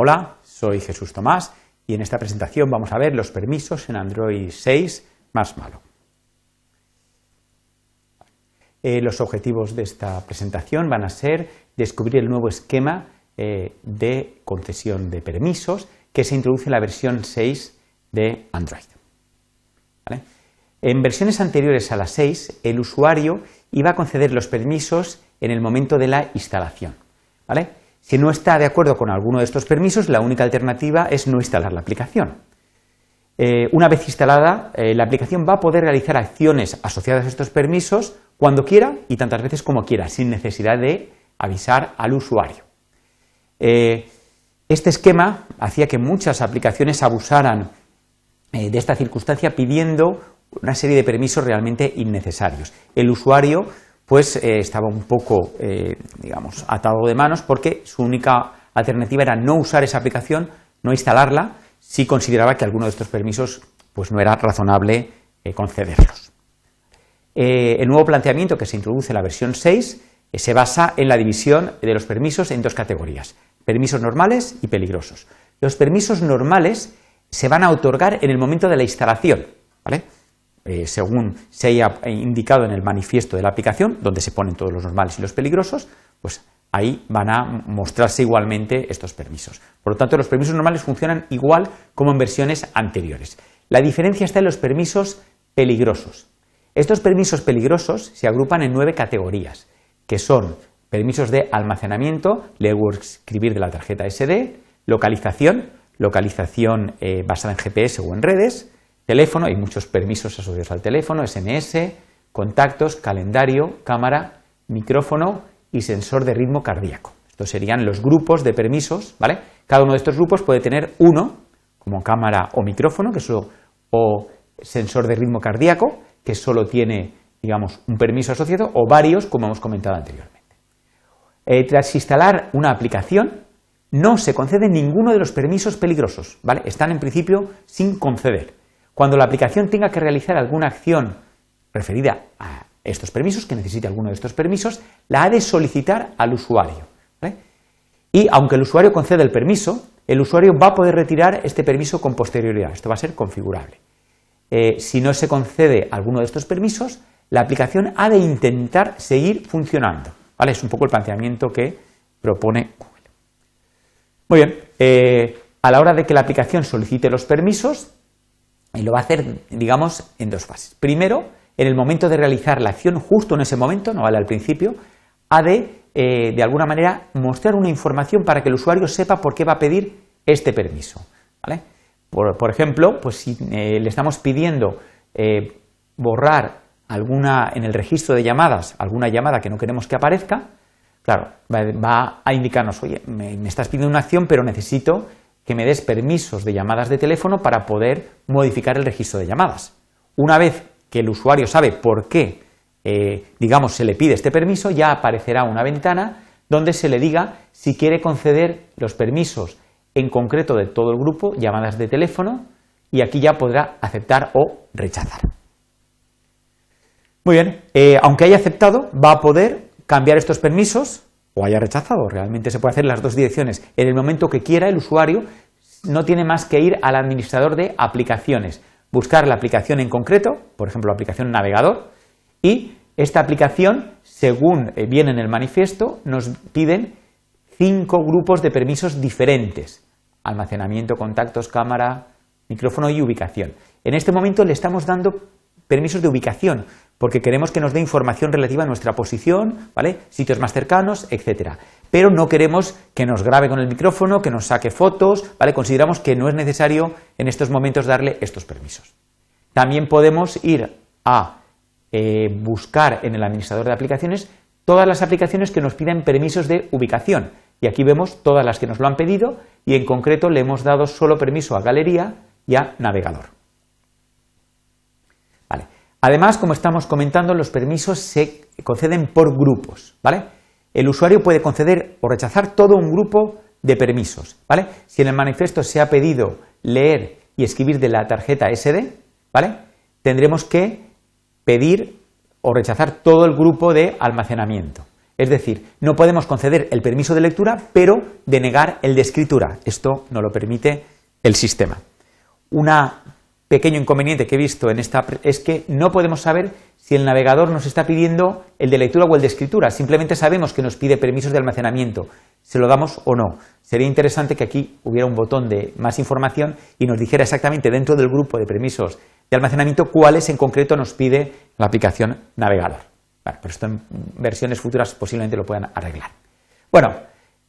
Hola, soy Jesús Tomás y en esta presentación vamos a ver los permisos en Android 6 más malo. Eh, los objetivos de esta presentación van a ser descubrir el nuevo esquema eh, de concesión de permisos que se introduce en la versión 6 de Android. En versiones anteriores a la 6, el usuario iba a conceder los permisos en el momento de la instalación. Si no está de acuerdo con alguno de estos permisos, la única alternativa es no instalar la aplicación. Eh, una vez instalada, eh, la aplicación va a poder realizar acciones asociadas a estos permisos cuando quiera y tantas veces como quiera, sin necesidad de avisar al usuario. Eh, este esquema hacía que muchas aplicaciones abusaran de esta circunstancia pidiendo una serie de permisos realmente innecesarios. El usuario pues eh, estaba un poco, eh, digamos, atado de manos porque su única alternativa era no usar esa aplicación, no instalarla, si consideraba que alguno de estos permisos pues no era razonable eh, concederlos. el nuevo planteamiento que se introduce en la versión 6 se basa en la división de los permisos en dos categorías, permisos normales y peligrosos. Los permisos normales se van a otorgar en el momento de la instalación, ¿vale? Eh, según se haya indicado en el manifiesto de la aplicación, donde se ponen todos los normales y los peligrosos, pues ahí van a mostrarse igualmente estos permisos. Por lo tanto, los permisos normales funcionan igual como en versiones anteriores. La diferencia está en los permisos peligrosos. Estos permisos peligrosos se agrupan en nueve categorías, que son permisos de almacenamiento, leer o escribir de la tarjeta SD, localización, localización eh, basada en GPS o en redes, Teléfono, hay muchos permisos asociados al teléfono, SMS, contactos, calendario, cámara, micrófono y sensor de ritmo cardíaco. Estos serían los grupos de permisos, ¿vale? Cada uno de estos grupos puede tener uno, como cámara o micrófono, que solo, o sensor de ritmo cardíaco, que solo tiene, digamos, un permiso asociado, o varios, como hemos comentado anteriormente. Eh, tras instalar una aplicación, no se concede ninguno de los permisos peligrosos. Están en principio sin conceder. Cuando la aplicación tenga que realizar alguna acción referida a estos permisos, que necesite alguno de estos permisos, la ha de solicitar al usuario. Y aunque el usuario conceda el permiso, el usuario va a poder retirar este permiso con posterioridad. Esto va a ser configurable. Eh, si no se concede alguno de estos permisos, la aplicación ha de intentar seguir funcionando. Es un poco el planteamiento que propone Google. Muy bien, eh, a la hora de que la aplicación solicite los permisos, y lo va a hacer, digamos, en dos fases. Primero, en el momento de realizar la acción, justo en ese momento, no vale al principio, ha de, eh, de alguna manera, mostrar una información para que el usuario sepa por qué va a pedir este permiso. Por, ejemplo, pues si eh, le estamos pidiendo eh, borrar alguna en el registro de llamadas, alguna llamada que no queremos que aparezca, claro, va, a indicarnos, oye, me estás pidiendo una acción, pero necesito que me des permisos de llamadas de teléfono para poder modificar el registro de llamadas. Una vez que el usuario sabe por qué, eh, digamos, se le pide este permiso, ya aparecerá una ventana donde se le diga si quiere conceder los permisos en concreto de todo el grupo, llamadas de teléfono, y aquí ya podrá aceptar o rechazar. Muy bien, eh, aunque haya aceptado, va a poder cambiar estos permisos o haya rechazado. Realmente se puede hacer las dos direcciones. En el momento que quiera el usuario no tiene más que ir al administrador de aplicaciones, buscar la aplicación en concreto, por ejemplo la aplicación navegador, y esta aplicación, según eh, viene en el manifiesto, nos piden cinco grupos de permisos diferentes. Almacenamiento, contactos, cámara, micrófono y ubicación. En este momento le estamos dando permisos de ubicación, porque queremos que nos dé información relativa a nuestra posición, ¿vale? Sitios más cercanos, etcétera. Pero no queremos que nos grabe con el micrófono, que nos saque fotos. Consideramos que no es necesario en estos momentos darle estos permisos. También podemos ir a eh, buscar en el administrador de aplicaciones todas las aplicaciones que nos piden permisos de ubicación. Y aquí vemos todas las que nos lo han pedido y en concreto le hemos dado solo permiso a galería y a navegador. Además, como estamos comentando, los permisos se conceden por grupos, ¿vale? El usuario puede conceder o rechazar todo un grupo de permisos, ¿vale? Si en el manifiesto se ha pedido leer y escribir de la tarjeta SD, ¿vale? Tendremos que pedir o rechazar todo el grupo de almacenamiento. Es decir, no podemos conceder el permiso de lectura, pero denegar el de escritura. Esto no lo permite el sistema. Un pequeño inconveniente que he visto en esta es que no podemos saber si el navegador nos está pidiendo el de lectura o el de escritura. Simplemente sabemos que nos pide permisos de almacenamiento. ¿Se lo damos o no? Sería interesante que aquí hubiera un botón de más información y nos dijera exactamente dentro del grupo de permisos de almacenamiento cuáles en concreto nos pide la aplicación navegador. Bueno, pero esto en versiones futuras posiblemente lo puedan arreglar. Bueno,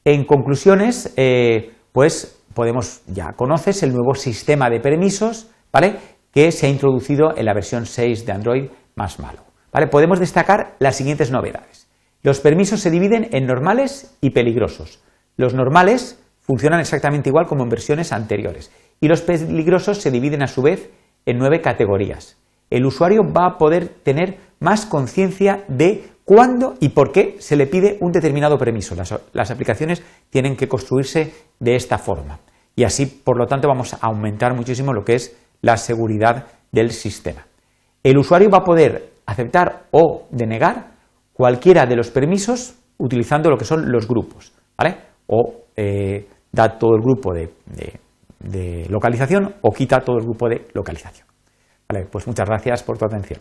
en conclusiones, eh, pues podemos, ya conoces el nuevo sistema de permisos, ¿vale? Que se ha introducido en la versión 6 de Android más malo. ¿vale? Podemos destacar las siguientes novedades. Los permisos se dividen en normales y peligrosos. Los normales funcionan exactamente igual como en versiones anteriores y los peligrosos se dividen a su vez en nueve categorías. El usuario va a poder tener más conciencia de cuándo y por qué se le pide un determinado permiso. Las, las, aplicaciones tienen que construirse de esta forma y así, por lo tanto, vamos a aumentar muchísimo lo que es la seguridad del sistema. El usuario va a poder aceptar o denegar cualquiera de los permisos utilizando lo que son los grupos, ¿vale? O eh, da todo el grupo de, de localización o quita todo el grupo de localización. Vale, pues muchas gracias por tu atención.